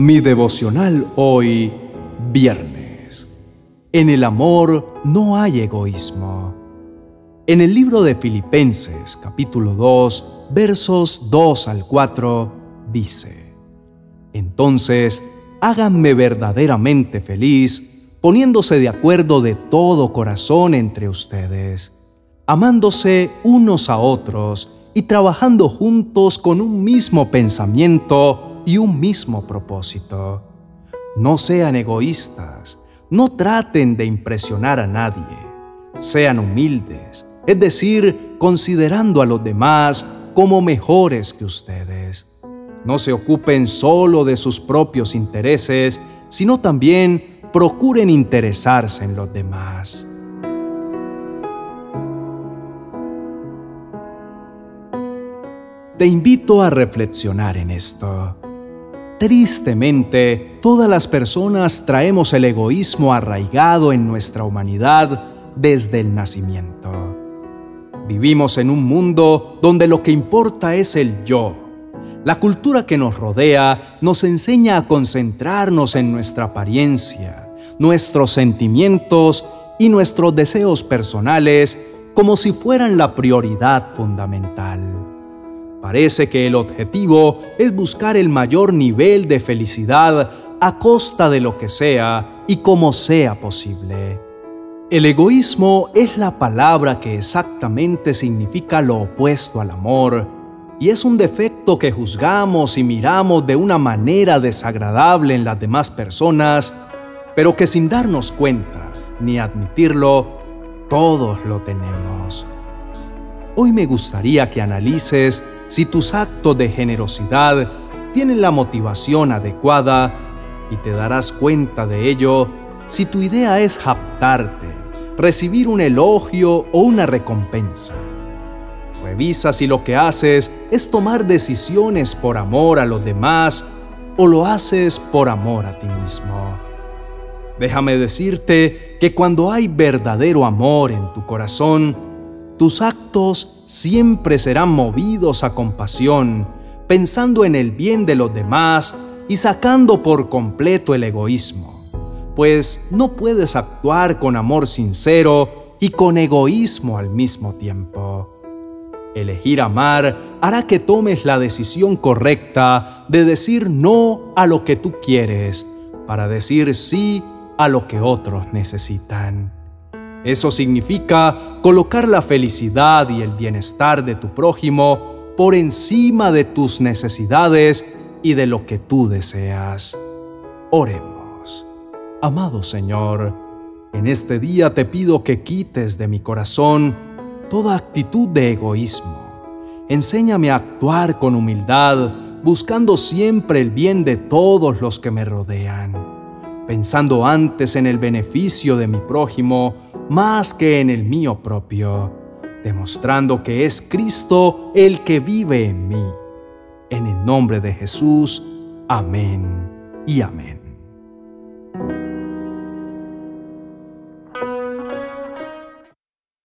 Mi devocional hoy, viernes. En el amor no hay egoísmo. En el libro de Filipenses, capítulo 2, versos 2 al 4, dice, Entonces, háganme verdaderamente feliz, poniéndose de acuerdo de todo corazón entre ustedes, amándose unos a otros y trabajando juntos con un mismo pensamiento, y un mismo propósito. No sean egoístas, no traten de impresionar a nadie, sean humildes, es decir, considerando a los demás como mejores que ustedes. No se ocupen solo de sus propios intereses, sino también procuren interesarse en los demás. Te invito a reflexionar en esto. Tristemente, todas las personas traemos el egoísmo arraigado en nuestra humanidad desde el nacimiento. Vivimos en un mundo donde lo que importa es el yo. La cultura que nos rodea nos enseña a concentrarnos en nuestra apariencia, nuestros sentimientos y nuestros deseos personales como si fueran la prioridad fundamental. Parece que el objetivo es buscar el mayor nivel de felicidad a costa de lo que sea y como sea posible. El egoísmo es la palabra que exactamente significa lo opuesto al amor y es un defecto que juzgamos y miramos de una manera desagradable en las demás personas, pero que sin darnos cuenta ni admitirlo, todos lo tenemos. Hoy me gustaría que analices si tus actos de generosidad tienen la motivación adecuada y te darás cuenta de ello si tu idea es japtarte, recibir un elogio o una recompensa. Revisa si lo que haces es tomar decisiones por amor a los demás o lo haces por amor a ti mismo. Déjame decirte que cuando hay verdadero amor en tu corazón, tus actos siempre serán movidos a compasión, pensando en el bien de los demás y sacando por completo el egoísmo, pues no puedes actuar con amor sincero y con egoísmo al mismo tiempo. Elegir amar hará que tomes la decisión correcta de decir no a lo que tú quieres para decir sí a lo que otros necesitan. Eso significa colocar la felicidad y el bienestar de tu prójimo por encima de tus necesidades y de lo que tú deseas. Oremos. Amado Señor, en este día te pido que quites de mi corazón toda actitud de egoísmo. Enséñame a actuar con humildad, buscando siempre el bien de todos los que me rodean, pensando antes en el beneficio de mi prójimo, más que en el mío propio, demostrando que es Cristo el que vive en mí. En el nombre de Jesús, amén y amén.